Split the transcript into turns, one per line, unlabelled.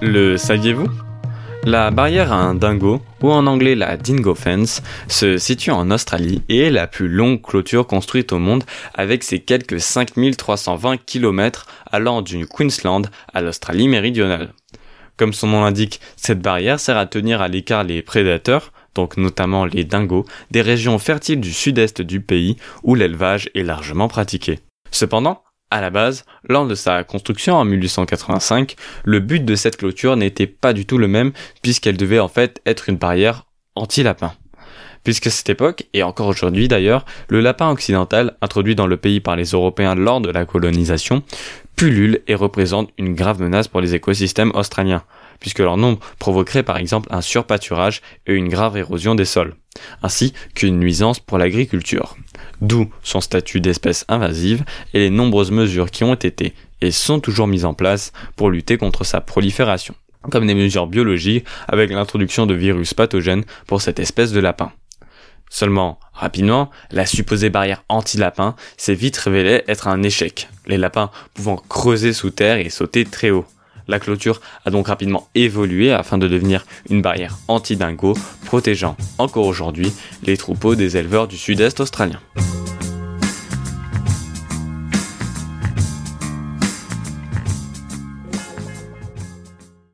Le saviez-vous? La barrière à un dingo, ou en anglais la Dingo Fence, se situe en Australie et est la plus longue clôture construite au monde avec ses quelques 5320 km allant du Queensland à l'Australie méridionale. Comme son nom l'indique, cette barrière sert à tenir à l'écart les prédateurs, donc notamment les dingos, des régions fertiles du sud-est du pays où l'élevage est largement pratiqué. Cependant, à la base, lors de sa construction en 1885, le but de cette clôture n'était pas du tout le même puisqu'elle devait en fait être une barrière anti-lapin. Puisqu'à cette époque, et encore aujourd'hui d'ailleurs, le lapin occidental, introduit dans le pays par les Européens lors de la colonisation, pullule et représente une grave menace pour les écosystèmes australiens, puisque leur nombre provoquerait par exemple un surpâturage et une grave érosion des sols, ainsi qu'une nuisance pour l'agriculture. D'où son statut d'espèce invasive et les nombreuses mesures qui ont été et sont toujours mises en place pour lutter contre sa prolifération, comme des mesures biologiques avec l'introduction de virus pathogènes pour cette espèce de lapin. Seulement, rapidement, la supposée barrière anti-lapin s'est vite révélée être un échec, les lapins pouvant creuser sous terre et sauter très haut. La clôture a donc rapidement évolué afin de devenir une barrière anti-dingo, protégeant encore aujourd'hui les troupeaux des éleveurs du sud-est australien.